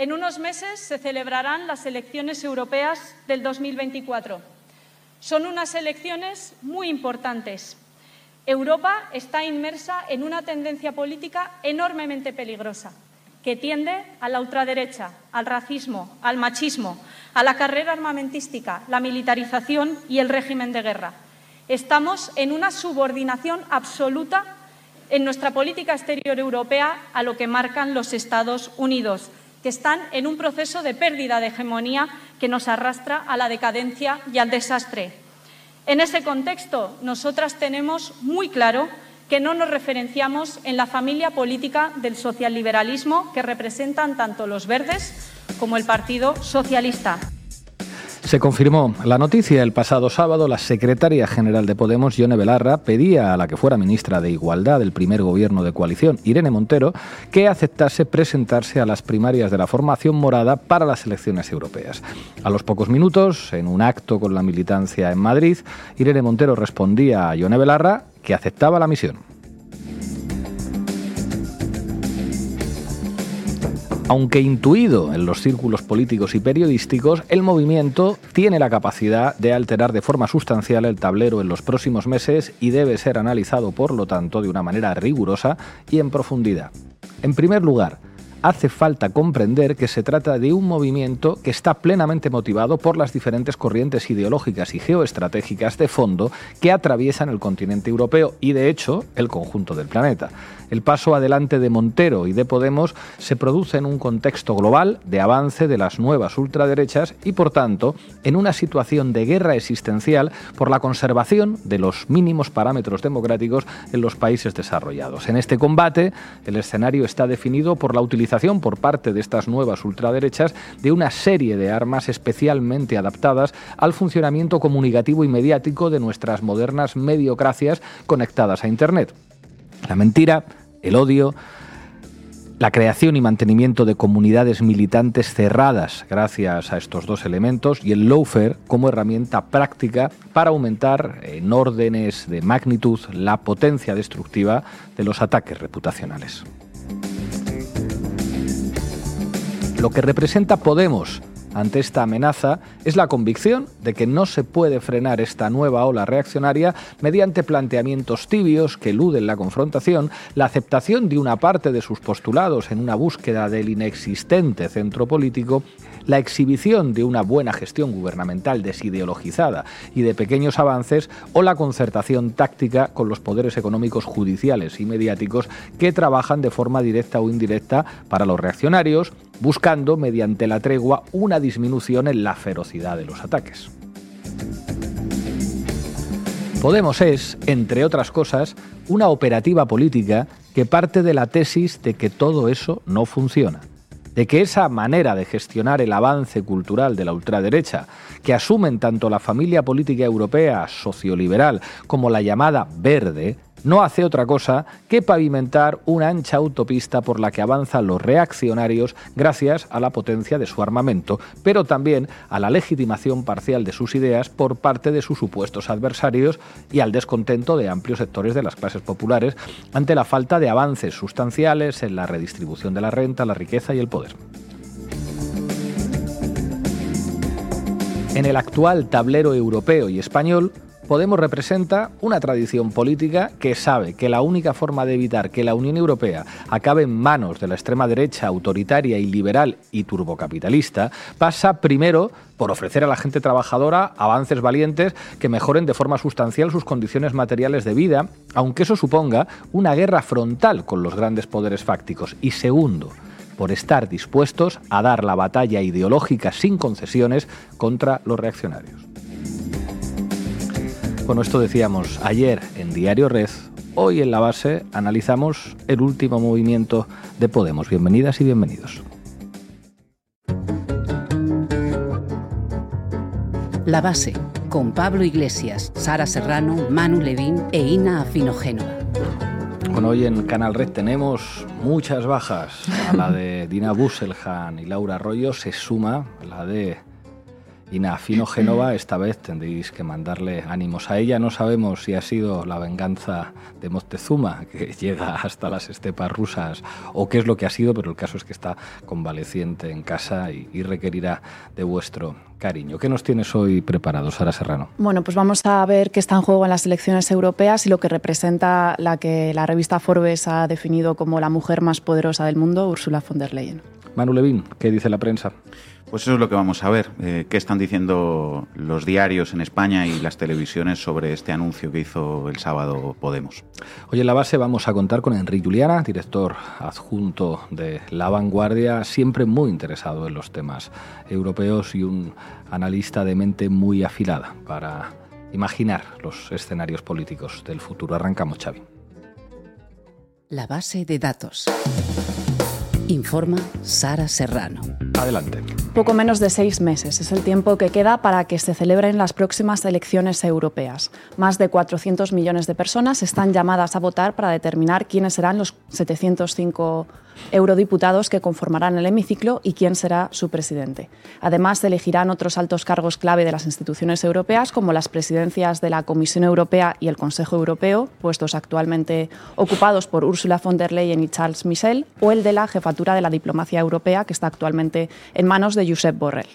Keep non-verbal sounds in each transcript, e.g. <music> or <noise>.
En unos meses se celebrarán las elecciones europeas del 2024. Son unas elecciones muy importantes. Europa está inmersa en una tendencia política enormemente peligrosa que tiende a la ultraderecha, al racismo, al machismo, a la carrera armamentística, la militarización y el régimen de guerra. Estamos en una subordinación absoluta en nuestra política exterior europea a lo que marcan los Estados Unidos, que están en un proceso de pérdida de hegemonía que nos arrastra a la decadencia y al desastre. En ese contexto, nosotras tenemos muy claro que no nos referenciamos en la familia política del socialliberalismo que representan tanto los verdes como el Partido Socialista. Se confirmó la noticia el pasado sábado. La secretaria general de Podemos, Yone Belarra, pedía a la que fuera ministra de Igualdad del primer gobierno de coalición, Irene Montero, que aceptase presentarse a las primarias de la formación morada para las elecciones europeas. A los pocos minutos, en un acto con la militancia en Madrid, Irene Montero respondía a Yone Belarra que aceptaba la misión. Aunque intuido en los círculos políticos y periodísticos, el movimiento tiene la capacidad de alterar de forma sustancial el tablero en los próximos meses y debe ser analizado, por lo tanto, de una manera rigurosa y en profundidad. En primer lugar, hace falta comprender que se trata de un movimiento que está plenamente motivado por las diferentes corrientes ideológicas y geoestratégicas de fondo que atraviesan el continente europeo y, de hecho, el conjunto del planeta. El paso adelante de Montero y de Podemos se produce en un contexto global de avance de las nuevas ultraderechas y, por tanto, en una situación de guerra existencial por la conservación de los mínimos parámetros democráticos en los países desarrollados. En este combate, el escenario está definido por la utilización por parte de estas nuevas ultraderechas de una serie de armas especialmente adaptadas al funcionamiento comunicativo y mediático de nuestras modernas mediocracias conectadas a Internet. La mentira, el odio, la creación y mantenimiento de comunidades militantes cerradas gracias a estos dos elementos y el lawfare como herramienta práctica para aumentar en órdenes de magnitud la potencia destructiva de los ataques reputacionales. Lo que representa Podemos ante esta amenaza es la convicción de que no se puede frenar esta nueva ola reaccionaria mediante planteamientos tibios que eluden la confrontación, la aceptación de una parte de sus postulados en una búsqueda del inexistente centro político, la exhibición de una buena gestión gubernamental desideologizada y de pequeños avances o la concertación táctica con los poderes económicos judiciales y mediáticos que trabajan de forma directa o indirecta para los reaccionarios, buscando mediante la tregua una disminución en la ferocidad de los ataques. Podemos es, entre otras cosas, una operativa política que parte de la tesis de que todo eso no funciona, de que esa manera de gestionar el avance cultural de la ultraderecha, que asumen tanto la familia política europea socioliberal como la llamada verde, no hace otra cosa que pavimentar una ancha autopista por la que avanzan los reaccionarios gracias a la potencia de su armamento, pero también a la legitimación parcial de sus ideas por parte de sus supuestos adversarios y al descontento de amplios sectores de las clases populares ante la falta de avances sustanciales en la redistribución de la renta, la riqueza y el poder. En el actual tablero europeo y español, Podemos representa una tradición política que sabe que la única forma de evitar que la Unión Europea acabe en manos de la extrema derecha autoritaria y liberal y turbocapitalista pasa primero por ofrecer a la gente trabajadora avances valientes que mejoren de forma sustancial sus condiciones materiales de vida, aunque eso suponga una guerra frontal con los grandes poderes fácticos. Y segundo, por estar dispuestos a dar la batalla ideológica sin concesiones contra los reaccionarios. Con esto decíamos ayer en Diario Red, hoy en la base analizamos el último movimiento de Podemos. Bienvenidas y bienvenidos. La base, con Pablo Iglesias, Sara Serrano, Manu Levín e Ina Afinogénova. Bueno, hoy en Canal Red tenemos muchas bajas. A la de Dina Busselhan y Laura Arroyo se suma la de Ina Fino Génova, esta vez tendréis que mandarle ánimos a ella. No sabemos si ha sido la venganza de Moctezuma, que <laughs> llega hasta las estepas rusas, o qué es lo que ha sido, pero el caso es que está convaleciente en casa y, y requerirá de vuestro cariño. ¿Qué nos tienes hoy preparado, Sara Serrano? Bueno, pues vamos a ver qué está en juego en las elecciones europeas y lo que representa la que la revista Forbes ha definido como la mujer más poderosa del mundo, Ursula von der Leyen. Manu Levin, ¿qué dice la prensa? Pues eso es lo que vamos a ver. Eh, ¿Qué están diciendo los diarios en España y las televisiones sobre este anuncio que hizo el sábado Podemos? Hoy en la base vamos a contar con Enrique Juliana, director adjunto de La Vanguardia, siempre muy interesado en los temas europeos y un analista de mente muy afilada para imaginar los escenarios políticos del futuro. Arrancamos, Xavi. La base de datos. Informa Sara Serrano. Adelante. Poco menos de seis meses es el tiempo que queda para que se celebren las próximas elecciones europeas. Más de 400 millones de personas están llamadas a votar para determinar quiénes serán los 705 eurodiputados que conformarán el hemiciclo y quién será su presidente. Además, se elegirán otros altos cargos clave de las instituciones europeas, como las presidencias de la Comisión Europea y el Consejo Europeo, puestos actualmente ocupados por Ursula von der Leyen y Charles Michel, o el de la jefatura de la diplomacia europea, que está actualmente en manos de Josep Borrell.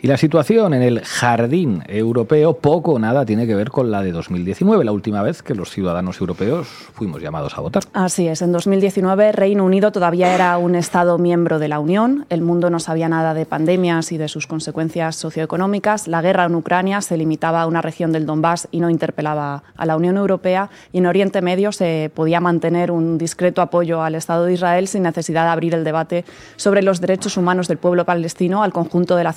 Y la situación en el jardín europeo poco o nada tiene que ver con la de 2019, la última vez que los ciudadanos europeos fuimos llamados a votar. Así es, en 2019 Reino Unido todavía era un Estado miembro de la Unión, el mundo no sabía nada de pandemias y de sus consecuencias socioeconómicas, la guerra en Ucrania se limitaba a una región del Donbass y no interpelaba a la Unión Europea. Y en Oriente Medio se podía mantener un discreto apoyo al Estado de Israel sin necesidad de abrir el debate sobre los derechos humanos del pueblo palestino al conjunto de la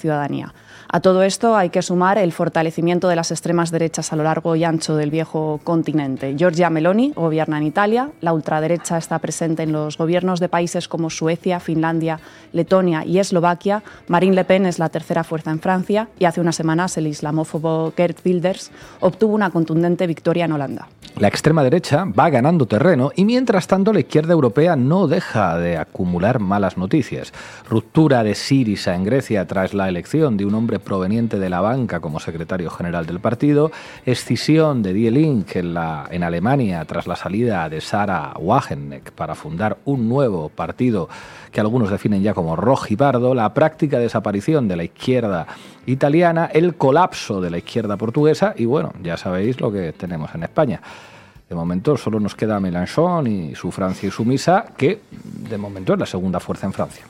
A todo esto hay que sumar el fortalecimiento de las extremas derechas a lo largo y ancho del viejo continente. Giorgia Meloni gobierna en Italia, la ultraderecha está presente en los gobiernos de países como Suecia, Finlandia, Letonia y Eslovaquia, Marine Le Pen es la tercera fuerza en Francia y hace unas semanas el islamófobo Gert Wilders obtuvo una contundente victoria en Holanda. La extrema derecha va ganando terreno y mientras tanto la izquierda europea no deja de acumular malas noticias. Ruptura de Sirisa en Grecia tras la elección de un hombre proveniente de la banca como secretario general del partido, escisión de Die Link en, Alemania tras la salida de Sara Wagenknecht para fundar un nuevo partido que algunos definen ya como rojipardo, la práctica desaparición de la izquierda italiana, el colapso de la izquierda portuguesa y bueno, ya sabéis lo que tenemos en España. De momento solo nos queda Mélenchon y su Francia y su misa, que de momento es la segunda fuerza en Francia.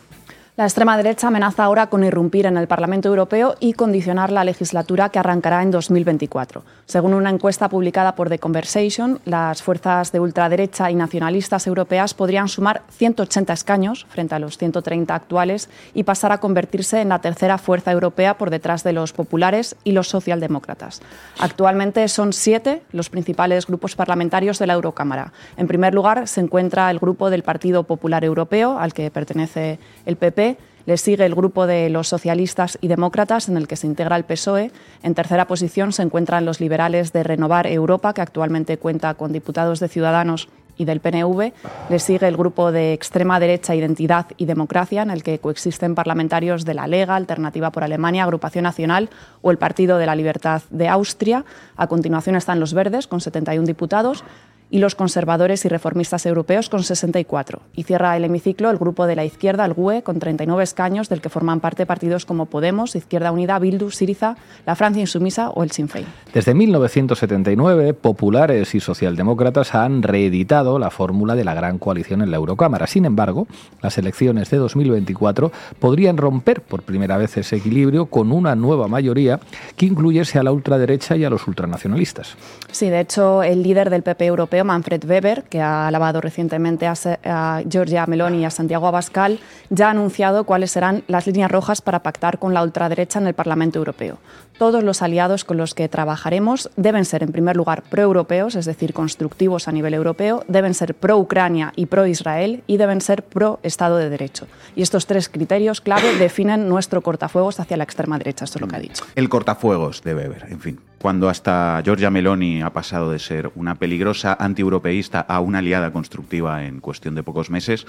La extrema derecha amenaza ahora con irrumpir en el Parlamento Europeo y condicionar la legislatura que arrancará en 2024. Según una encuesta publicada por The Conversation, las fuerzas de ultraderecha y nacionalistas europeas podrían sumar 180 escaños frente a los 130 actuales y pasar a convertirse en la tercera fuerza europea por detrás de los populares y los socialdemócratas. Actualmente son siete los principales grupos parlamentarios de la Eurocámara. En primer lugar se encuentra el grupo del Partido Popular Europeo, al que pertenece el PP, le sigue el grupo de los socialistas y demócratas, en el que se integra el PSOE. En tercera posición se encuentran los liberales de Renovar Europa, que actualmente cuenta con diputados de Ciudadanos y del PNV. Le sigue el grupo de extrema derecha Identidad y Democracia, en el que coexisten parlamentarios de la Lega, Alternativa por Alemania, Agrupación Nacional o el Partido de la Libertad de Austria. A continuación están los Verdes, con 71 diputados y los conservadores y reformistas europeos con 64. Y cierra el hemiciclo el grupo de la izquierda, el GUE, con 39 escaños, del que forman parte partidos como Podemos, Izquierda Unida, Bildu, Siriza, la Francia Insumisa o el Sinn Féin. Desde 1979, populares y socialdemócratas han reeditado la fórmula de la gran coalición en la Eurocámara. Sin embargo, las elecciones de 2024 podrían romper por primera vez ese equilibrio con una nueva mayoría que incluyese a la ultraderecha y a los ultranacionalistas. Sí, de hecho, el líder del PP europeo, Manfred Weber, que ha alabado recientemente a, a Giorgia Meloni y a Santiago Abascal, ya ha anunciado cuáles serán las líneas rojas para pactar con la ultraderecha en el Parlamento Europeo. Todos los aliados con los que trabajaremos deben ser, en primer lugar, pro-europeos, es decir, constructivos a nivel europeo, deben ser pro-Ucrania y pro-Israel y deben ser pro-Estado de Derecho. Y estos tres criterios clave definen nuestro cortafuegos hacia la extrema derecha, esto es lo que ha dicho. El cortafuegos de Weber, en fin. Cuando hasta Giorgia Meloni ha pasado de ser una peligrosa antieuropeísta a una aliada constructiva en cuestión de pocos meses,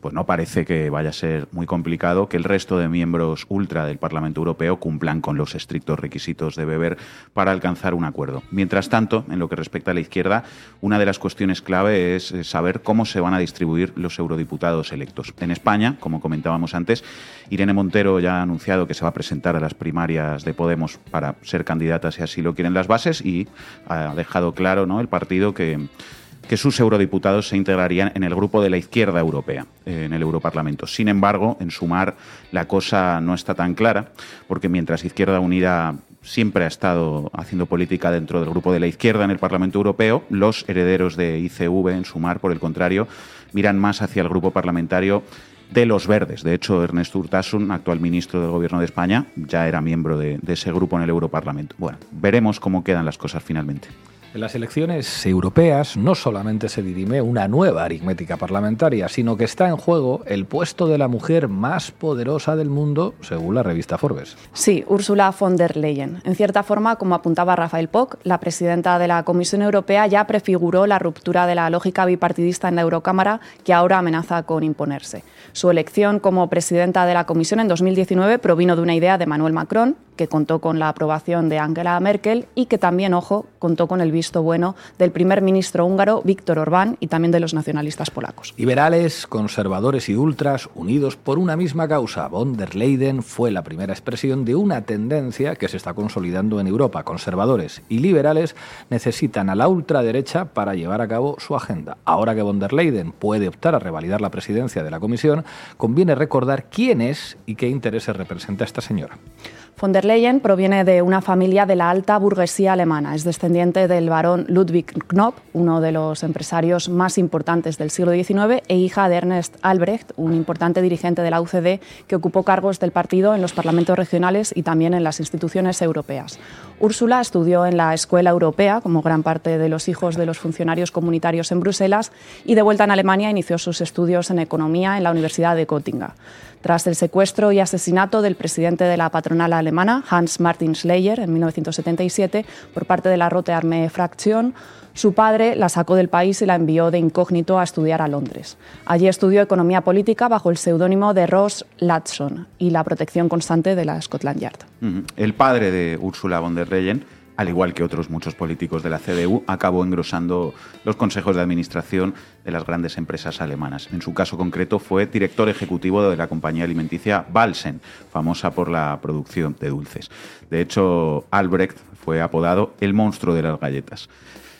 pues no parece que vaya a ser muy complicado que el resto de miembros ultra del Parlamento Europeo cumplan con los estrictos requisitos de beber para alcanzar un acuerdo. Mientras tanto, en lo que respecta a la izquierda, una de las cuestiones clave es saber cómo se van a distribuir los eurodiputados electos. En España, como comentábamos antes, Irene Montero ya ha anunciado que se va a presentar a las primarias de Podemos para ser candidata si así lo quieren las bases y ha dejado claro ¿no? el partido que que sus eurodiputados se integrarían en el grupo de la izquierda europea, en el Europarlamento. Sin embargo, en sumar la cosa no está tan clara, porque mientras Izquierda Unida siempre ha estado haciendo política dentro del grupo de la izquierda en el Parlamento Europeo, los herederos de ICV, en sumar, por el contrario, miran más hacia el grupo parlamentario de los verdes. De hecho, Ernesto Urtasun, actual ministro del Gobierno de España, ya era miembro de, ese grupo en el Europarlamento. Bueno, veremos cómo quedan las cosas finalmente. En las elecciones europeas no solamente se dirime una nueva aritmética parlamentaria, sino que está en juego el puesto de la mujer más poderosa del mundo, según la revista Forbes. Sí, Ursula von der Leyen. En cierta forma, como apuntaba Rafael Poc, la presidenta de la Comisión Europea ya prefiguró la ruptura de la lógica bipartidista en la Eurocámara que ahora amenaza con imponerse. Su elección como presidenta de la Comisión en 2019 provino de una idea de Manuel Macron, que contó con la aprobación de Angela Merkel y que también, ojo, contó con el visto bueno del primer ministro húngaro Víctor Orbán y también de los nacionalistas polacos. Liberales, conservadores y ultras unidos por una misma causa. Von der Leyen fue la primera expresión de una tendencia que se está consolidando en Europa. Conservadores y liberales necesitan a la ultraderecha para llevar a cabo su agenda. Ahora que von der Leyen puede optar a revalidar la presidencia de la Comisión, conviene recordar quién es y qué intereses representa esta señora. Von der Leyen proviene de una familia de la alta burguesía alemana. Es descendiente del barón Ludwig Knopp, uno de los empresarios más importantes del siglo XIX, e hija de Ernest Albrecht, un importante dirigente de la UCD que ocupó cargos del partido en los parlamentos regionales y también en las instituciones europeas. Úrsula estudió en la Escuela Europea, como gran parte de los hijos de los funcionarios comunitarios en Bruselas, y de vuelta en Alemania inició sus estudios en economía en la Universidad de Göttingen. Tras el secuestro y asesinato del presidente de la patronal alemana, Hans Martin Schleyer, en 1977, por parte de la Rote Armee Fraktion, su padre la sacó del país y la envió de incógnito a estudiar a Londres. Allí estudió economía política bajo el seudónimo de Ross Latson y la protección constante de la Scotland Yard. El padre de Ursula von der Leyen al igual que otros muchos políticos de la CDU, acabó engrosando los consejos de administración de las grandes empresas alemanas. En su caso concreto fue director ejecutivo de la compañía alimenticia Balsen, famosa por la producción de dulces. De hecho, Albrecht fue apodado el monstruo de las galletas.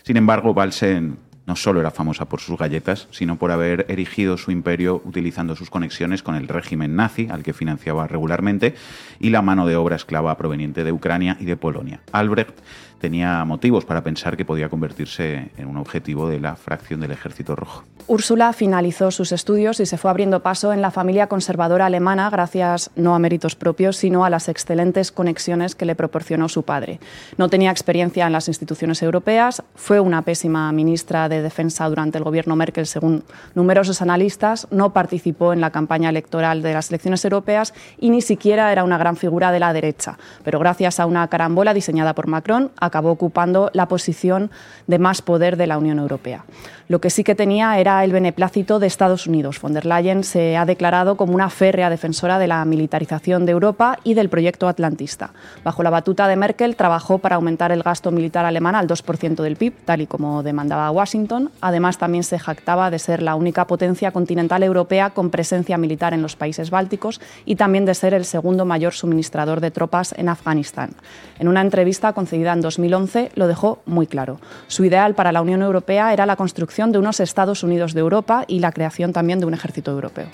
Sin embargo, Balsen no solo era famosa por sus galletas, sino por haber erigido su imperio utilizando sus conexiones con el régimen nazi, al que financiaba regularmente, y la mano de obra esclava proveniente de Ucrania y de Polonia. Albrecht tenía motivos para pensar que podía convertirse en un objetivo de la fracción del Ejército Rojo. Úrsula finalizó sus estudios y se fue abriendo paso en la familia conservadora alemana gracias no a méritos propios, sino a las excelentes conexiones que le proporcionó su padre. No tenía experiencia en las instituciones europeas, fue una pésima ministra de Defensa durante el gobierno Merkel, según numerosos analistas, no participó en la campaña electoral de las elecciones europeas y ni siquiera era una gran figura de la derecha. Pero gracias a una carambola diseñada por Macron, acabó ocupando la posición de más poder de la Unión Europea. Lo que sí que tenía era el beneplácito de Estados Unidos. Von der Leyen se ha declarado como una férrea defensora de la militarización de Europa y del proyecto atlantista. Bajo la batuta de Merkel trabajó para aumentar el gasto militar alemán al 2% del PIB, tal y como demandaba Washington. Además, también se jactaba de ser la única potencia continental europea con presencia militar en los países bálticos y también de ser el segundo mayor suministrador de tropas en Afganistán. En una entrevista concedida en 2011 lo dejó muy claro. Su ideal para la Unión Europea era la construcción de unos Estados Unidos de Europa y la creación también de un ejército europeo.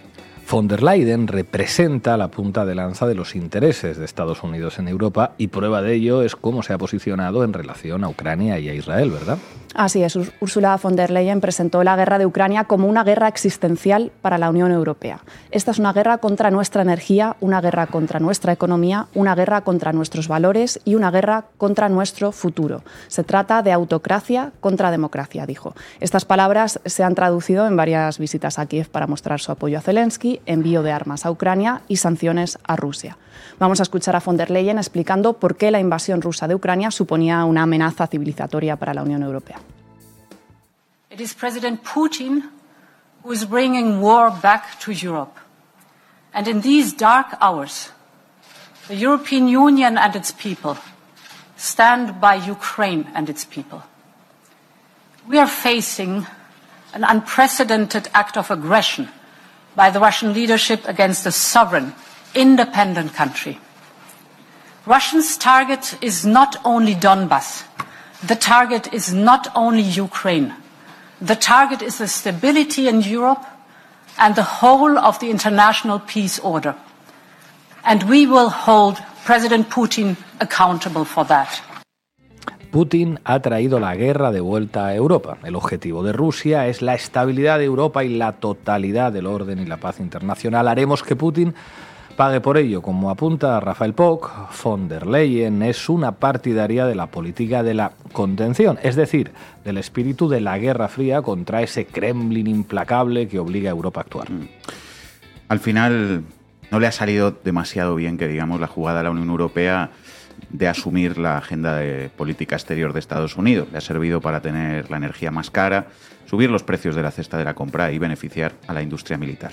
Von der Leyen representa la punta de lanza de los intereses de Estados Unidos en Europa y prueba de ello es cómo se ha posicionado en relación a Ucrania y a Israel, ¿verdad? Así es, Ursula von der Leyen presentó la guerra de Ucrania como una guerra existencial para la Unión Europea. Esta es una guerra contra nuestra energía, una guerra contra nuestra economía, una guerra contra nuestros valores y una guerra contra nuestro futuro. Se trata de autocracia contra democracia, dijo. Estas palabras se han traducido en varias visitas a Kiev para mostrar su apoyo a Zelensky envío de armas a Ucrania y sanciones a Rusia. Vamos a escuchar a von der Leyen explicando por qué la invasión rusa de Ucrania suponía una amenaza civilizatoria para la Unión Europea. It is President Putin who is bringing war back to Europe. And in these dark hours, the European Union and its people stand by Ukraine and its people. We are facing an unprecedented act of aggression by the Russian leadership against a sovereign, independent country. Russia's target is not only Donbass, the target is not only Ukraine. The target is the stability in Europe and the whole of the international peace order. And we will hold President Putin accountable for that. Putin ha traído la guerra de vuelta a Europa. El objetivo de Rusia es la estabilidad de Europa y la totalidad del orden y la paz internacional. Haremos que Putin pague por ello. Como apunta Rafael Pock, von der Leyen es una partidaria de la política de la contención, es decir, del espíritu de la Guerra Fría contra ese Kremlin implacable que obliga a Europa a actuar. Mm. Al final no le ha salido demasiado bien que digamos la jugada a la Unión Europea de asumir la agenda de política exterior de Estados Unidos. Le ha servido para tener la energía más cara, subir los precios de la cesta de la compra y beneficiar a la industria militar.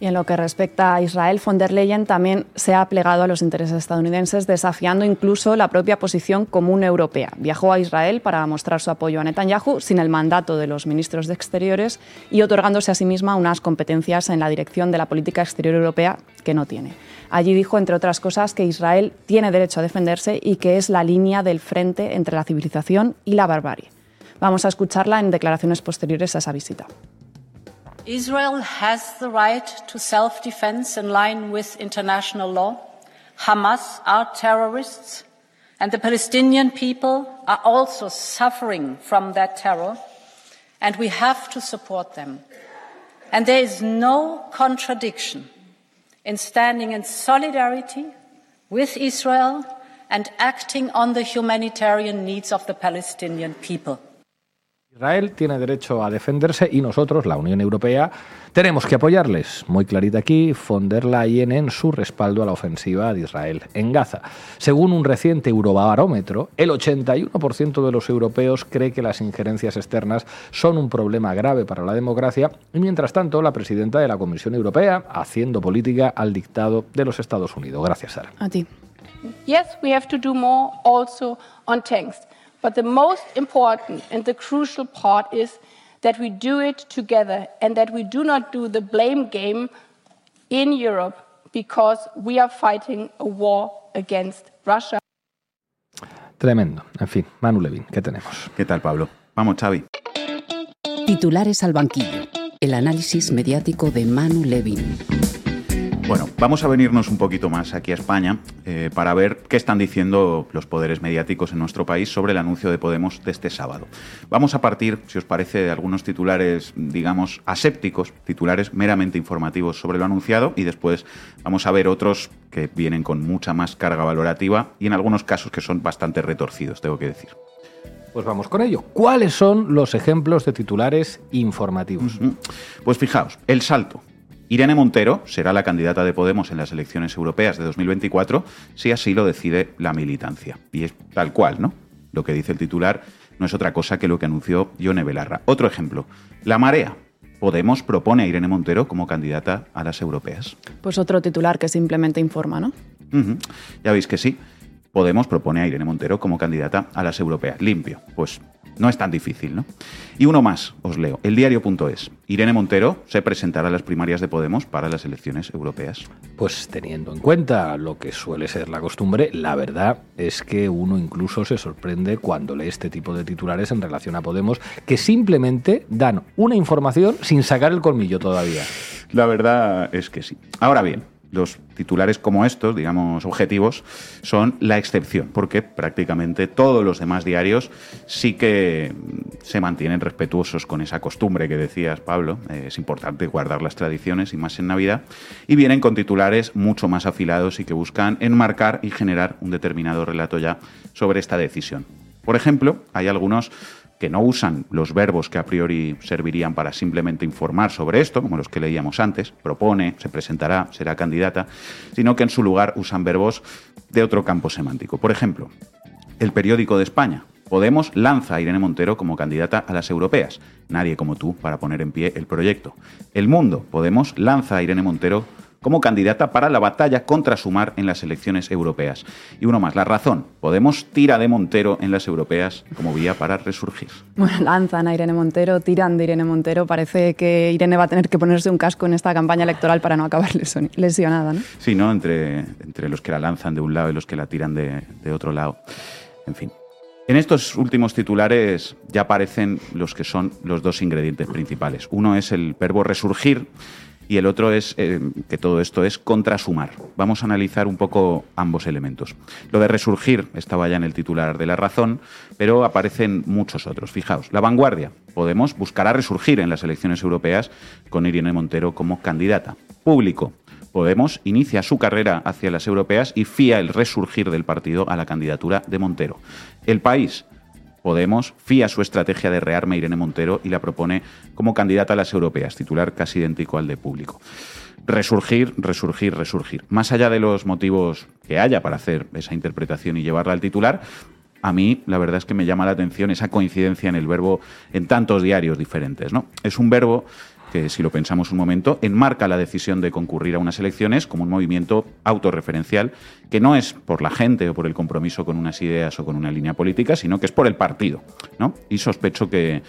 Y en lo que respecta a Israel, von der Leyen también se ha plegado a los intereses estadounidenses, desafiando incluso la propia posición común europea. Viajó a Israel para mostrar su apoyo a Netanyahu sin el mandato de los ministros de Exteriores y otorgándose a sí misma unas competencias en la dirección de la política exterior europea que no tiene. Allí dijo, entre otras cosas, que Israel tiene derecho a defenderse y que es la línea del frente entre la civilización y la barbarie. Vamos a escucharla en declaraciones posteriores a esa visita. Israel has the right to self defense in line with international law. Hamas are terrorists, and the Palestinian people are also suffering from that terror, and we have to support them. And there is no contradiction in standing in solidarity with Israel and acting on the humanitarian needs of the Palestinian people. Israel tiene derecho a defenderse y nosotros, la Unión Europea, tenemos que apoyarles. Muy clarita aquí, von der Leyen en su respaldo a la ofensiva de Israel en Gaza. Según un reciente Eurobarómetro, el 81% de los europeos cree que las injerencias externas son un problema grave para la democracia y mientras tanto la presidenta de la Comisión Europea haciendo política al dictado de los Estados Unidos. Gracias, Sara. A ti. Yes, we have to do more also on tanks. But the most important and the crucial part is that we do it together and that we do not do the blame game in Europe because we are fighting a war against Russia. Tremendo. En fin, Manu Levin, ¿qué tenemos? ¿Qué tal, Pablo? Vamos, Xavi. Titulares al banquillo. El análisis mediático de Manu Levin. Bueno, vamos a venirnos un poquito más aquí a España eh, para ver qué están diciendo los poderes mediáticos en nuestro país sobre el anuncio de Podemos de este sábado. Vamos a partir, si os parece, de algunos titulares, digamos, asépticos, titulares meramente informativos sobre lo anunciado y después vamos a ver otros que vienen con mucha más carga valorativa y en algunos casos que son bastante retorcidos, tengo que decir. Pues vamos con ello. ¿Cuáles son los ejemplos de titulares informativos? Pues fijaos, el salto. Irene Montero será la candidata de Podemos en las elecciones europeas de 2024 si así lo decide la militancia. Y es tal cual, ¿no? Lo que dice el titular no es otra cosa que lo que anunció Yone Belarra. Otro ejemplo, la marea. Podemos propone a Irene Montero como candidata a las europeas. Pues otro titular que simplemente informa, ¿no? Ya veis que sí. Podemos propone a Irene Montero como candidata a las europeas. Limpio. Pues no es tan difícil, ¿no? Y uno más, os leo. El diario.es. Irene Montero se presentará a las primarias de Podemos para las elecciones europeas. Pues teniendo en cuenta lo que suele ser la costumbre, la verdad es que uno incluso se sorprende cuando lee este tipo de titulares en relación a Podemos, que simplemente dan una información sin sacar el colmillo todavía. La verdad es que sí. Ahora bien, los titulares como estos, digamos, objetivos, son la excepción, porque prácticamente todos los demás diarios sí que se mantienen respetuosos con esa costumbre que decías, Pablo. Eh, es importante guardar las tradiciones y más en Navidad. Y vienen con titulares mucho más afilados y que buscan enmarcar y generar un determinado relato ya sobre esta decisión. Por ejemplo, hay algunos que no usan los verbos que a priori servirían para simplemente informar sobre esto, como los que leíamos antes, propone, se presentará, será candidata, sino que en su lugar usan verbos de otro campo semántico. Por ejemplo, el periódico de España. Podemos lanza a Irene Montero como candidata a las europeas. Nadie como tú para poner en pie el proyecto. El Mundo. Podemos lanza a Irene Montero como candidata para la batalla contra Sumar en las elecciones europeas. Y uno más, la razón. Podemos tira de Montero en las europeas como vía para resurgir. Bueno, lanzan a Irene Montero, tiran de Irene Montero. Parece que Irene va a tener que ponerse un casco en esta campaña electoral para no acabar <laughs> lesionada, ¿no? Sí, ¿no? Entre, entre los que la lanzan de un lado y los que la tiran de, de otro lado. En fin. En estos últimos titulares ya aparecen los que son los dos ingredientes principales. Uno es el verbo resurgir y el otro es eh, que todo esto es contrasumar. Vamos a analizar un poco ambos elementos. Lo de resurgir estaba ya en el titular de la razón, pero aparecen muchos otros. Fijaos, la vanguardia. Podemos buscará resurgir en las elecciones europeas con Irene Montero como candidata. Público. Podemos inicia su carrera hacia las europeas y fía el resurgir del partido a la candidatura de Montero. El país. Podemos fía su estrategia de rearme Irene Montero y la propone como candidata a las europeas, titular casi idéntico al de público. Resurgir, resurgir, resurgir. Más allá de los motivos que haya para hacer esa interpretación y llevarla al titular, a mí la verdad es que me llama la atención esa coincidencia en el verbo en tantos diarios diferentes. ¿no? Es un verbo que si lo pensamos un momento, enmarca la decisión de concurrir a unas elecciones como un movimiento autorreferencial que no es por la gente o por el compromiso con unas ideas o con una línea política, sino que es por el partido. ¿no? Y sospecho que,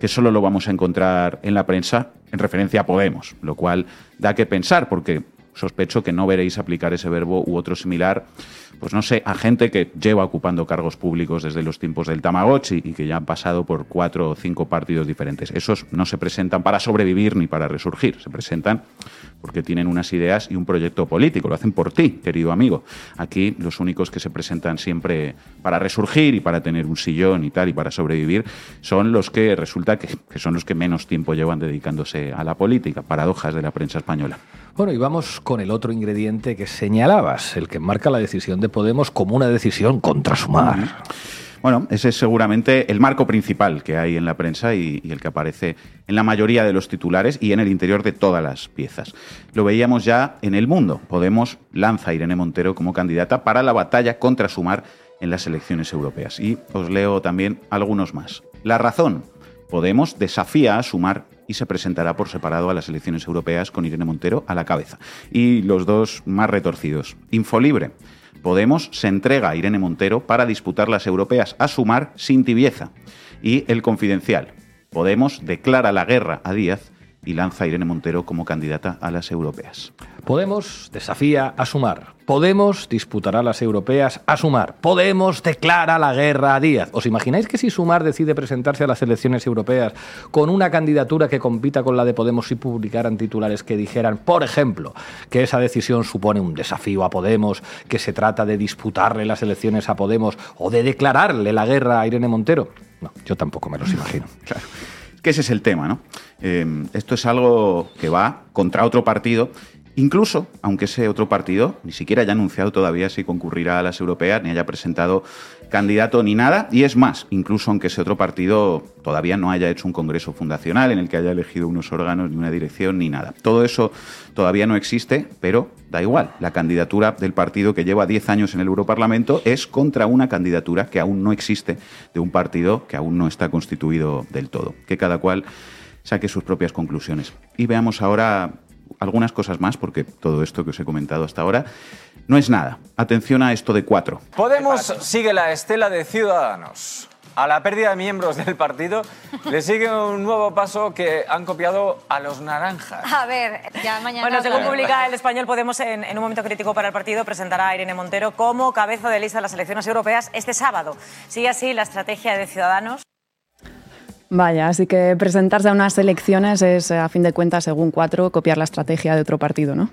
que solo lo vamos a encontrar en la prensa en referencia a Podemos, lo cual da que pensar, porque sospecho que no veréis aplicar ese verbo u otro similar pues no sé, a gente que lleva ocupando cargos públicos desde los tiempos del Tamagotchi y que ya han pasado por cuatro o cinco partidos diferentes. Esos no se presentan para sobrevivir ni para resurgir, se presentan porque tienen unas ideas y un proyecto político, lo hacen por ti, querido amigo. Aquí los únicos que se presentan siempre para resurgir y para tener un sillón y tal y para sobrevivir son los que resulta que, son los que menos tiempo llevan dedicándose a la política, paradojas de la prensa española. Bueno, y vamos con el otro ingrediente que señalabas, el que marca la decisión de Podemos como una decisión contra sumar. Bueno, ese es seguramente el marco principal que hay en la prensa y, el que aparece en la mayoría de los titulares y en el interior de todas las piezas. Lo veíamos ya en El Mundo. Podemos lanza a Irene Montero como candidata para la batalla contra Sumar en las elecciones europeas. Y os leo también algunos más. La razón. Podemos desafía a Sumar y se presentará por separado a las elecciones europeas con Irene Montero a la cabeza. Y los dos más retorcidos. Infolibre. Podemos se entrega a Irene Montero para disputar las europeas a sumar sin tibieza. Y el confidencial. Podemos declara la guerra a Díaz y lanza a Irene Montero como candidata a las europeas. Podemos desafía a sumar. Podemos disputará las europeas a sumar. Podemos declara la guerra a Díaz. ¿Os imagináis que si Sumar decide presentarse a las elecciones europeas con una candidatura que compita con la de Podemos y publicaran titulares que dijeran, por ejemplo, que esa decisión supone un desafío a Podemos, que se trata de disputarle las elecciones a Podemos o de declararle la guerra a Irene Montero? No, yo tampoco me los imagino. <laughs> Claro que ese es el tema, ¿no? Eh, esto es algo que va contra otro partido, incluso aunque ese otro partido ni siquiera haya anunciado todavía si concurrirá a las europeas, ni haya presentado candidato ni nada, y es más, incluso aunque ese otro partido todavía no haya hecho un congreso fundacional en el que haya elegido unos órganos, ni una dirección, ni nada. Todo eso todavía no existe, pero da igual. La candidatura del partido que lleva 10 años en el Europarlamento es contra una candidatura que aún no existe de un partido que aún no está constituido del todo. Que cada cual saque sus propias conclusiones. Y veamos ahora algunas cosas más, porque todo esto que os he comentado hasta ahora no es nada. Atención a esto de cuatro. Podemos sigue la estela de Ciudadanos. A la pérdida de miembros del partido le sigue un nuevo paso que han copiado a los naranjas. A ver, ya mañana. Bueno, según publica el español, Podemos, en, en, un momento crítico para el partido, presentará a Irene Montero como cabeza de lista de las elecciones europeas este sábado. Sigue así la estrategia de Ciudadanos. Vaya, así que presentarse a unas elecciones es, a fin de cuentas, según cuatro, copiar la estrategia de otro partido, ¿no?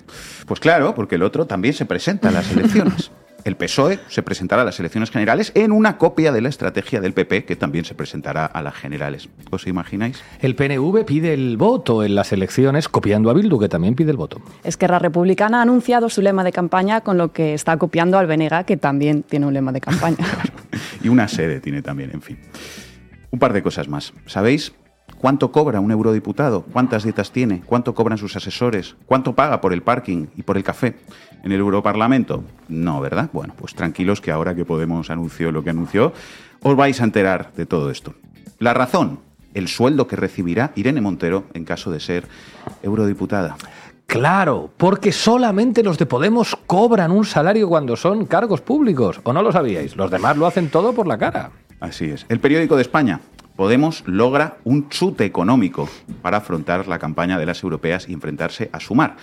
Pues claro, porque el otro también se presenta a las elecciones. <laughs> El PSOE se presentará a las elecciones generales en una copia de la estrategia del PP, que también se presentará a las generales. ¿Os imagináis? El PNV pide el voto en las elecciones, copiando a Bildu, que también pide el voto. Esquerra Republicana ha anunciado su lema de campaña, con lo que está copiando al Venega, que también tiene un lema de campaña. <laughs> y una sede tiene también, en fin. Un par de cosas más. ¿Sabéis cuánto cobra un eurodiputado? ¿Cuántas dietas tiene? ¿Cuánto cobran sus asesores? ¿Cuánto paga por el parking y por el café? ¿En el Europarlamento? No, ¿verdad? Bueno, pues tranquilos que ahora que Podemos anunció lo que anunció, os vais a enterar de todo esto. La razón, el sueldo que recibirá Irene Montero en caso de ser eurodiputada. Claro, porque solamente los de Podemos cobran un salario cuando son cargos públicos. ¿O no lo sabíais? Los demás lo hacen todo por la cara. Así es. El periódico de España. Podemos logra un chute económico para afrontar la campaña de las europeas y enfrentarse a Sumar.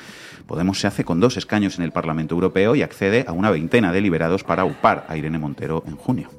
Podemos se hace con dos escaños en el Parlamento Europeo y accede a una veintena de liberados para upar a Irene Montero en junio.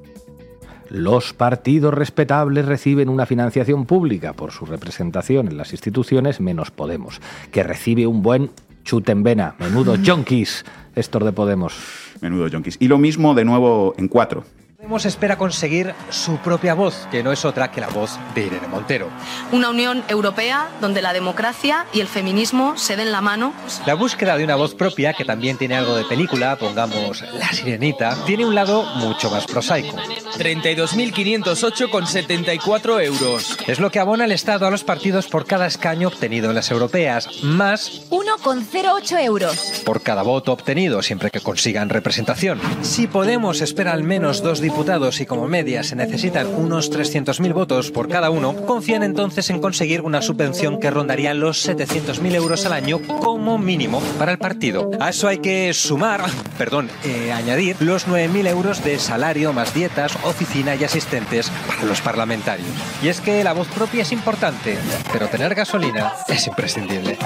Los partidos respetables reciben una financiación pública por su representación en las instituciones, menos Podemos, que recibe un buen chute en vena. Menudo <laughs> junkies, estos de Podemos. Menudo junkies. Y lo mismo de nuevo en cuatro. Podemos espera conseguir su propia voz, que no es otra que la voz de Irene Montero. Una Unión Europea donde la democracia y el feminismo se den la mano. La búsqueda de una voz propia, que también tiene algo de película, pongamos La Sirenita, tiene un lado mucho más prosaico. 32.508,74 euros. Es lo que abona el Estado a los partidos por cada escaño obtenido en las europeas, más 1,08 euros. por cada voto obtenido siempre que consigan representación. Si Podemos espera al menos dos diputados y como media se necesitan unos 300.000 votos por cada uno, confían entonces en conseguir una subvención que rondaría los 700.000 euros al año como mínimo para el partido. A eso hay que sumar, perdón, eh, añadir los 9.000 euros de salario más dietas, oficina y asistentes para los parlamentarios. Y es que la voz propia es importante, pero tener gasolina es imprescindible.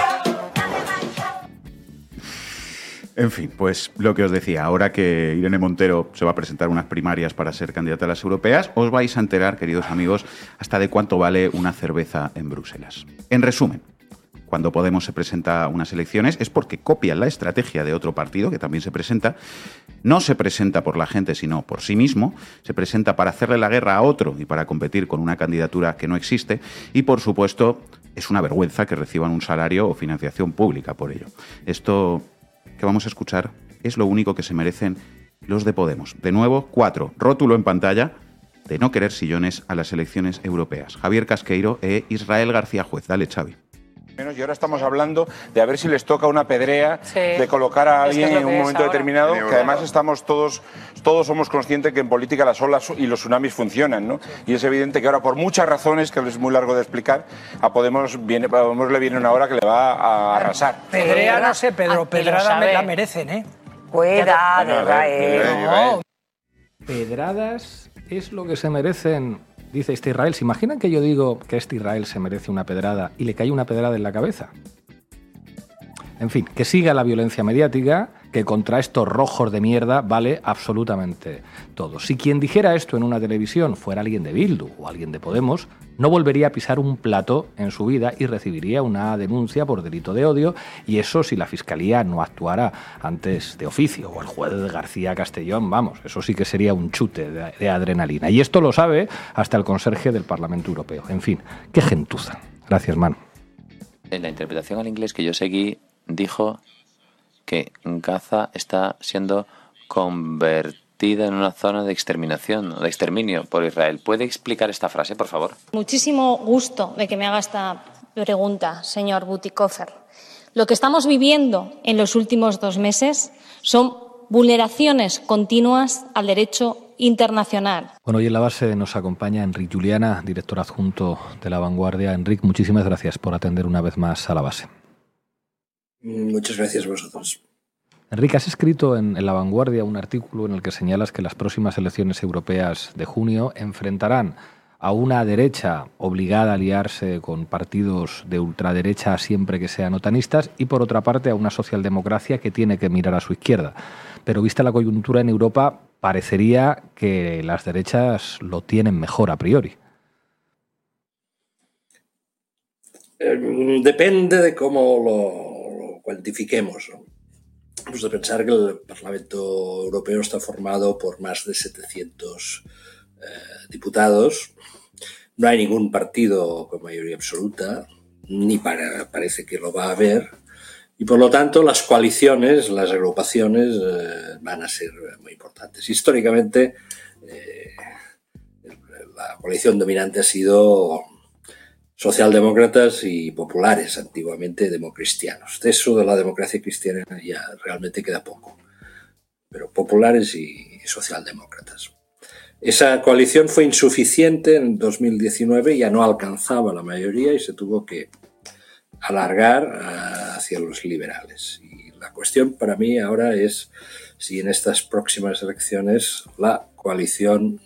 En fin, pues lo que os decía, ahora que Irene Montero se va a presentar unas primarias para ser candidata a las europeas, os vais a enterar, queridos amigos, hasta de cuánto vale una cerveza en Bruselas. En resumen, cuando Podemos se presenta a unas elecciones es porque copia la estrategia de otro partido que también se presenta. No se presenta por la gente, sino por sí mismo. Se presenta para hacerle la guerra a otro y para competir con una candidatura que no existe. Y, por supuesto, es una vergüenza que reciban un salario o financiación pública por ello. Esto que vamos a escuchar es lo único que se merecen los de Podemos. De nuevo, cuatro. Rótulo en pantalla de no querer sillones a las elecciones europeas. Javier Casqueiro e Israel García Juez. Dale, Xavi. Y ahora estamos hablando de a ver si les toca una pedrea, de colocar a Es que alguien es en un momento ahora. determinado, que además estamos todos, todos somos conscientes que en política las olas y los tsunamis funcionan, ¿no? Y es evidente que ahora, por muchas razones, que es muy largo de explicar, a Podemos, viene, a Podemos le viene una hora que le va a arrasar. Pedrea, no sé, Pedro, Ah, Pedrada me la merecen, ¿eh? Cuidado. Israel. Pedradas es lo que se merecen, dice este Israel. ¿Se imaginan que yo digo que este Israel se merece una pedrada y le cae una pedrada en la cabeza? En fin, que siga la violencia mediática, que contra estos rojos de mierda vale absolutamente todo. Si quien dijera esto en una televisión fuera alguien de Bildu o alguien de Podemos, no volvería a pisar un plato en su vida y recibiría una denuncia por delito de odio, y eso si la Fiscalía no actuara antes de oficio, o el juez García Castellón, vamos, eso sí que sería un chute de, adrenalina. Y esto lo sabe hasta el conserje del Parlamento Europeo. En fin, qué gentuza. Gracias, Manu. En la interpretación al inglés que yo seguí, dijo que Gaza está siendo convertida en una zona de exterminación o de exterminio por Israel. ¿Puede explicar esta frase, por favor? Muchísimo gusto de que me haga esta pregunta, señor Butikofer. Lo que estamos viviendo en los últimos dos meses son vulneraciones continuas al derecho internacional. Bueno, y en la base nos acompaña Enric Juliana, director adjunto de La Vanguardia. Enric, muchísimas gracias por atender una vez más a la base. Muchas gracias a vosotros. Enrique, has escrito en, en La Vanguardia un artículo en el que señalas que las próximas elecciones europeas de junio enfrentarán a una derecha obligada a aliarse con partidos de ultraderecha siempre que sean otanistas y por otra parte a una socialdemocracia que tiene que mirar a su izquierda. Pero vista la coyuntura en Europa, parecería que las derechas lo tienen mejor a priori. Eh, Depende de cómo lo, lo cuantifiquemos. ¿no? Hemos de pensar que el Parlamento Europeo está formado por más de 700 eh, diputados. No hay ningún partido con mayoría absoluta, ni para- parece que lo va a haber. Y por lo tanto, las coaliciones, las agrupaciones eh, van a ser muy importantes. Históricamente, eh, la coalición dominante ha sido socialdemócratas y populares, antiguamente democristianos. De eso de la democracia cristiana ya realmente queda poco, pero populares y socialdemócratas. Esa coalición fue insuficiente en 2019, ya no alcanzaba la mayoría y se tuvo que alargar hacia los liberales. Y la cuestión para mí ahora es si en estas próximas elecciones la coalición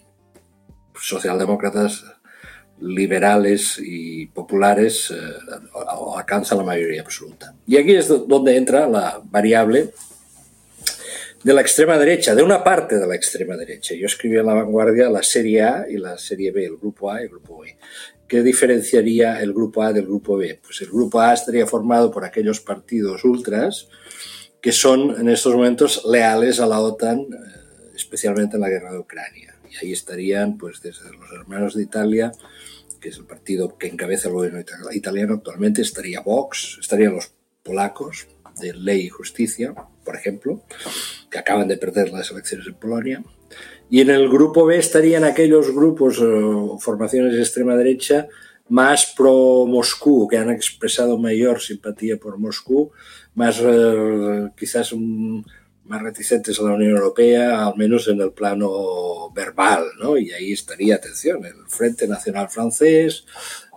socialdemócratas, liberales y populares eh, alcanza la mayoría absoluta. Y aquí es donde entra la variable de la extrema derecha, de una parte de la extrema derecha. Yo escribí en La Vanguardia la serie A y la serie B, el grupo A y el grupo B. ¿Qué diferenciaría el grupo A del grupo B? Pues el grupo A estaría formado por aquellos partidos ultras que son en estos momentos leales a la OTAN, eh, especialmente en la guerra de Ucrania. Y ahí estarían, pues, desde los hermanos de Italia, que es el partido que encabeza el gobierno italiano actualmente, estaría Vox, estarían los polacos de Ley y Justicia, por ejemplo, que acaban de perder las elecciones en Polonia. Y en el grupo B estarían aquellos grupos o formaciones de extrema derecha más pro Moscú, que han expresado mayor simpatía por Moscú, más eh, quizás más reticentes a la Unión Europea, al menos en el plano verbal, ¿no? Y ahí estaría, atención, el Frente Nacional Francés,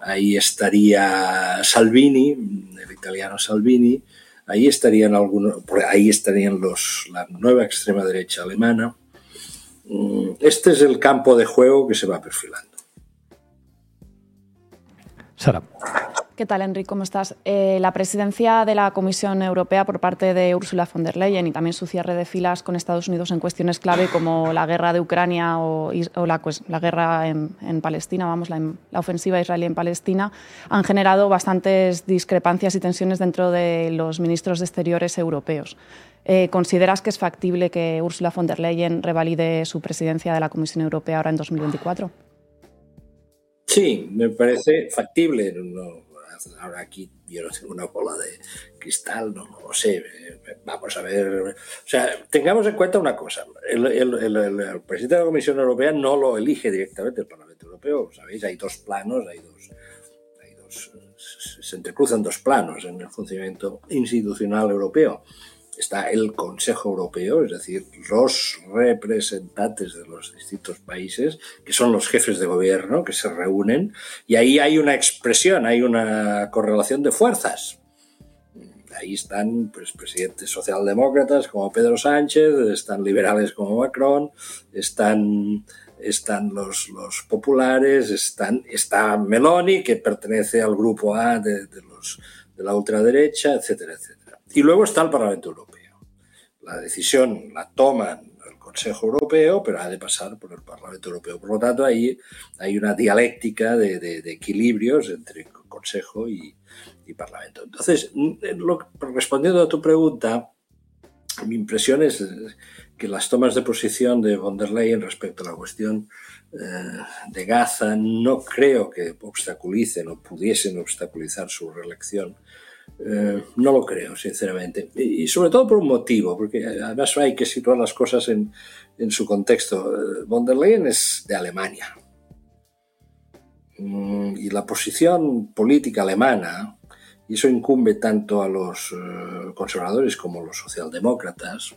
ahí estaría Salvini, el italiano Salvini, Ahí estarían algunos, ahí estarían los, la nueva extrema derecha alemana. Mm, este es el campo de juego que se va perfilando. Sara. ¿Qué tal, Enrique? ¿Cómo estás? Eh, la presidencia de la Comisión Europea por parte de Ursula von der Leyen y también su cierre de filas con Estados Unidos en cuestiones clave como la guerra de Ucrania o, la, pues, la, guerra en, Palestina, vamos, la, ofensiva israelí en Palestina, han generado bastantes discrepancias y tensiones dentro de los ministros de Exteriores europeos. Eh, ¿Consideras que es factible que Ursula von der Leyen revalide su presidencia de la Comisión Europea ahora en 2024? Sí, me parece factible. Ahora aquí yo no tengo una bola de cristal, no, lo sé. Vamos a ver. O sea, tengamos en cuenta una cosa. El, presidente de la Comisión Europea no lo elige directamente el Parlamento Europeo. Sabéis, hay dos planos, hay dos, hay dos se entrecruzan dos planos en el funcionamiento institucional europeo está el Consejo Europeo, es decir, los representantes de los distintos países, que son los jefes de gobierno, que se reúnen, y ahí hay una expresión, hay una correlación de fuerzas. Ahí están pues, presidentes socialdemócratas como Pedro Sánchez, están liberales como Macron, están, están los, los populares, están, está Meloni, que pertenece al grupo A de, de los, de la ultraderecha, etcétera, etcétera. Y luego está el Parlamento Europeo. La decisión la toma el Consejo Europeo, pero ha de pasar por el Parlamento Europeo. Por lo tanto, ahí hay una dialéctica de, equilibrios entre Consejo y, Parlamento. Entonces, respondiendo a tu pregunta, mi impresión es que las tomas de posición de von der Leyen respecto a la cuestión eh, de Gaza no creo que obstaculicen o pudiesen obstaculizar su reelección eh, no lo creo, sinceramente. Y, sobre todo por un motivo, porque además hay que situar las cosas en, su contexto. Eh, von der Leyen es de Alemania. Mm, y la posición política alemana, y eso incumbe tanto a los eh, conservadores como a los socialdemócratas,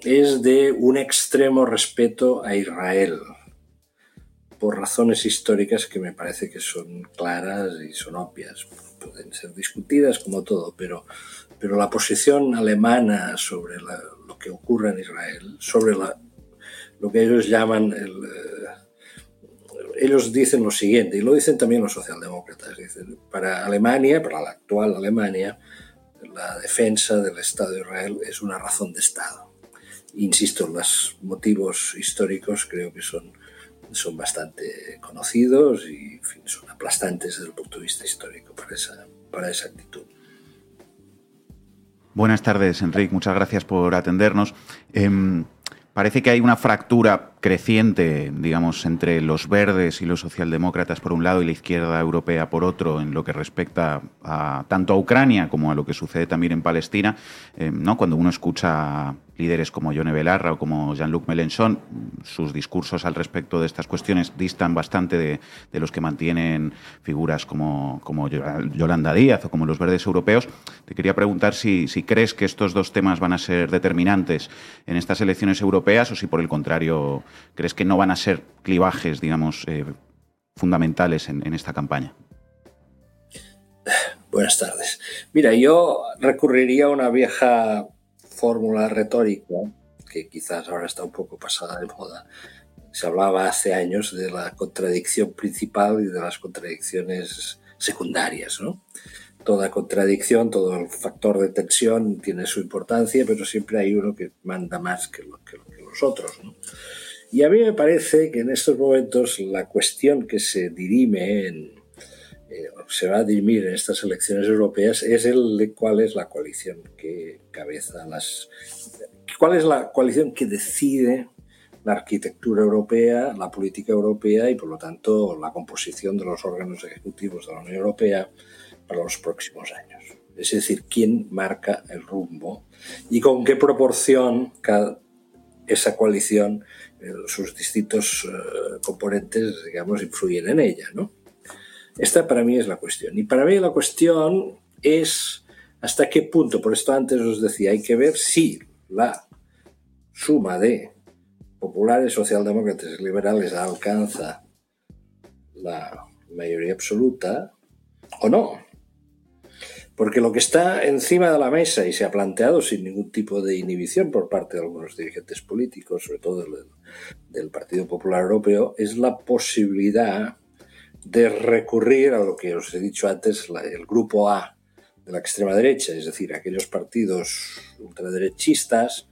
es de un extremo respeto a Israel, por razones históricas que me parece que son claras y son obvias pueden ser discutidas como todo, pero, pero la posición alemana sobre lo que ocurre en Israel, sobre la, lo que ellos llaman el, eh, ellos dicen lo siguiente, y lo dicen también los socialdemócratas, dicen, para Alemania, para la actual Alemania, la defensa del Estado de Israel es una razón de Estado. Insisto, los motivos históricos creo que son, son bastante conocidos y son aplastantes desde el punto de vista histórico para esa, para esa actitud. Buenas tardes, Enrique. Muchas gracias por atendernos. Em, parece que hay una fractura creciente, digamos, entre los verdes y los socialdemócratas por un lado y la izquierda europea por otro en lo que respecta a, tanto a Ucrania como a lo que sucede también en Palestina. Em, ¿no? Cuando uno escucha líderes como Yone Belarra o como Jean-Luc Mélenchon, sus discursos al respecto de estas cuestiones distan bastante de, los que mantienen figuras como, como, Yolanda Díaz o como los verdes europeos. Te quería preguntar si, si, crees que estos dos temas van a ser determinantes en estas elecciones europeas o si por el contrario crees que no van a ser clivajes, digamos, eh, fundamentales en, en esta campaña. Buenas tardes. Mira, yo recurriría a una vieja fórmula retórica, que quizás ahora está un poco pasada de moda, se hablaba hace años de la contradicción principal y de las contradicciones secundarias. Toda contradicción, todo factor de tensión tiene su importancia, pero siempre hay uno que manda más que, los otros, Y a mí me parece que en estos momentos la cuestión que se dirime en, eh, se va a dirimir en estas elecciones europeas es el de cuál es la coalición que cabeza las cuál es la coalición que decide la arquitectura europea, la política europea y por lo tanto la composición de los órganos ejecutivos de la Unión Europea para los próximos años. Es decir, quién marca el rumbo y con qué proporción cada, esa coalición, eh, sus distintos eh, componentes, digamos, influyen en ella, ¿no? Esta para mí es la cuestión. Y para mí la cuestión es hasta qué punto, por esto antes os decía, hay que ver si la suma de populares, socialdemócratas y liberales alcanza la mayoría absoluta o no. Porque lo que está encima de la mesa y se ha planteado sin ningún tipo de inhibición por parte de algunos dirigentes políticos, sobre todo del, del Partido Popular Europeo, es la posibilidad de recurrir a lo que os he dicho antes, el grupo A de la extrema derecha, es decir, aquellos partidos ultraderechistas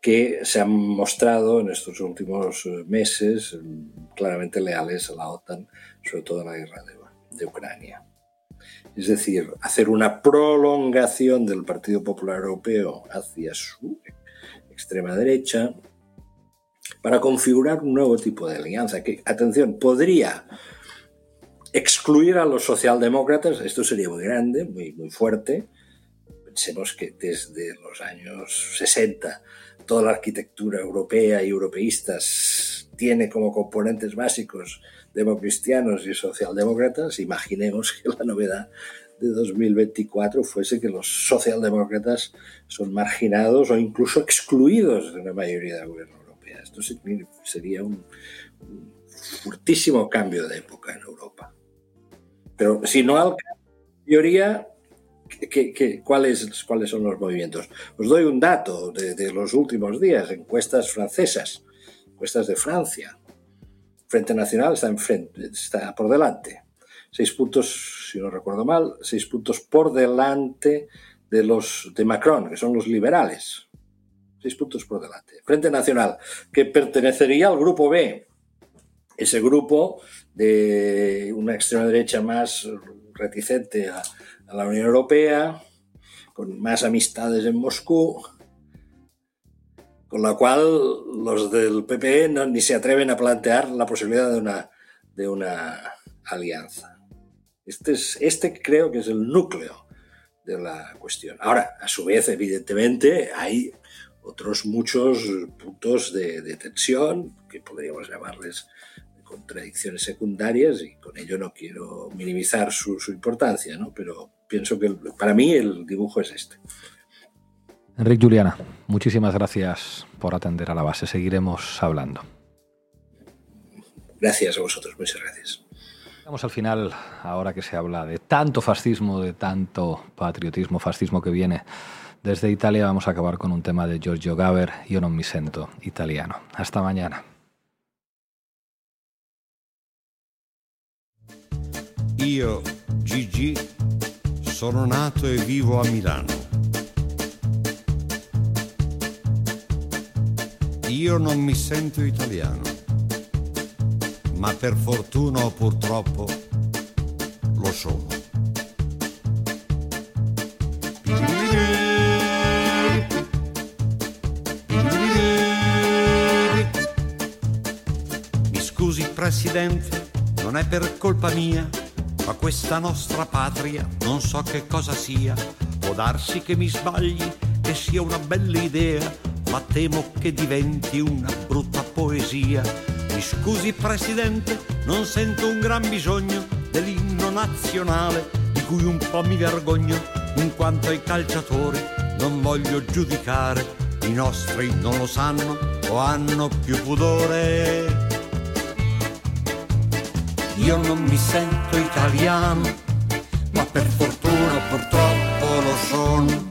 que se han mostrado en estos últimos eh, meses claramente leales a la OTAN, sobre todo en la guerra de, de Ucrania. Es decir, hacer una prolongación del Partido Popular Europeo hacia su extrema derecha para configurar un nuevo tipo de alianza que, atención, podría excluir a los socialdemócratas, esto sería muy grande, muy, muy fuerte. Pensemos que desde los años 60 toda la arquitectura europea y europeístas tiene como componentes básicos democristianos y socialdemócratas. Imaginemos que la novedad de 2024 fuese que los socialdemócratas son marginados o incluso excluidos de la mayoría de la Unión Europea. Esto sería un, un cambio de época en Europa. Pero si no alcanza mayoría, cuáles, ¿cuáles son los movimientos? Os doy un dato de, los últimos días, encuestas francesas, encuestas de Francia. Frente Nacional está, en frente, está por delante. Seis puntos, si no recuerdo mal, seis puntos por delante de los de Macron, que son los liberales. Seis puntos por delante. Frente Nacional, que pertenecería al grupo B. Ese grupo de una extrema derecha más reticente a, la Unión Europea, con más amistades en Moscú, con la cual los del PPE no, ni se atreven a plantear la posibilidad de una, de una alianza. Este, es, este creo que es el núcleo de la cuestión. Ahora, a su vez, evidentemente, hay otros muchos puntos de tensión, que podríamos llamarles contradicciones secundarias y con ello no quiero minimizar su, importancia, ¿no? pero pienso que para mí el dibujo es este. Enrique Juliana, muchísimas gracias por atender a la base. Seguiremos hablando. Gracias a vosotros, muchas gracias. Vamos al final, ahora que se habla de tanto fascismo, de tanto patriotismo, fascismo que viene desde Italia, vamos a acabar con un tema de Giorgio Gaber, Io non mi sento italiano. Hasta mañana. Io, Gigi, sono nato e vivo a Milano. Io non mi sento italiano, ma per fortuna o purtroppo lo sono. Mi scusi Presidente, non è per colpa mia ma questa nostra patria non so che cosa sia. Può darsi che mi sbagli, che sia una bella idea ma temo che diventi una brutta poesia. Mi scusi Presidente, non sento un gran bisogno dell'inno nazionale, di cui un po' mi vergogno, in quanto ai calciatori non voglio giudicare, i nostri non lo sanno o hanno più pudore. Io non mi sento italiano, ma per fortuna purtroppo lo sono.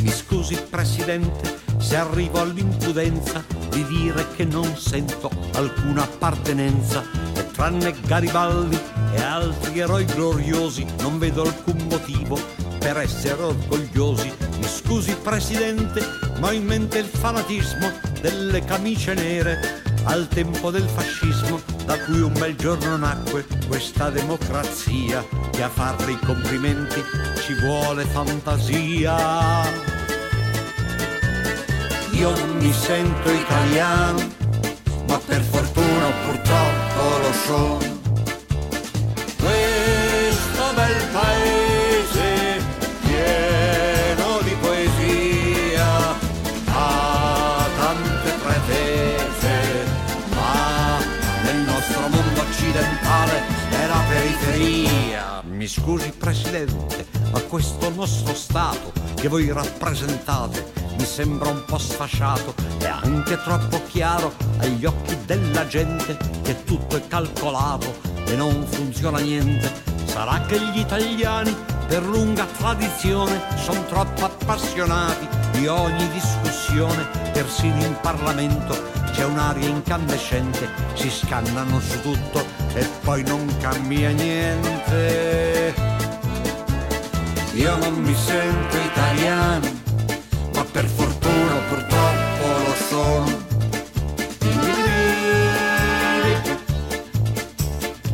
Mi scusi Presidente se arrivo all'impudenza di dire che non sento alcuna appartenenza e tranne Garibaldi e altri eroi gloriosi non vedo alcun motivo per essere orgogliosi. Mi scusi Presidente, ma ho in mente il fanatismo delle camicie nere al tempo del fascismo da cui un bel giorno nacque questa democrazia che a farle i complimenti ci vuole fantasia. Io mi sento italiano, ma per fortuna purtroppo lo sono. Questo bel paese nostro mondo occidentale è la periferia. Mi scusi Presidente, ma questo nostro Stato che voi rappresentate mi sembra un po' sfasciato e anche troppo chiaro agli occhi della gente che tutto è calcolato e non funziona niente. Sarà che gli italiani per lunga tradizione sono troppo appassionati di ogni discussione, persino in Parlamento c'è un'aria incandescente, si scannano su tutto e poi non cambia niente. Io non mi sento italiano, ma per fortuna purtroppo lo sono.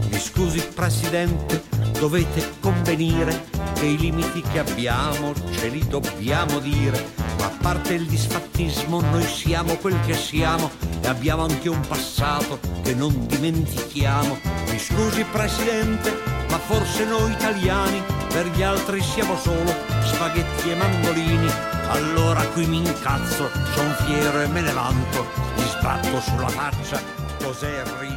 Mi scusi Presidente, dovete convenire che i limiti che abbiamo ce li dobbiamo dire, ma a parte il disfattismo noi siamo quel che siamo e abbiamo anche un passato che non dimentichiamo. Mi scusi Presidente, ma forse noi italiani per gli altri siamo solo spaghetti e mandolini. Allora qui mi incazzo, son fiero e me ne vanto, gli sbatto sulla faccia, cos'è il?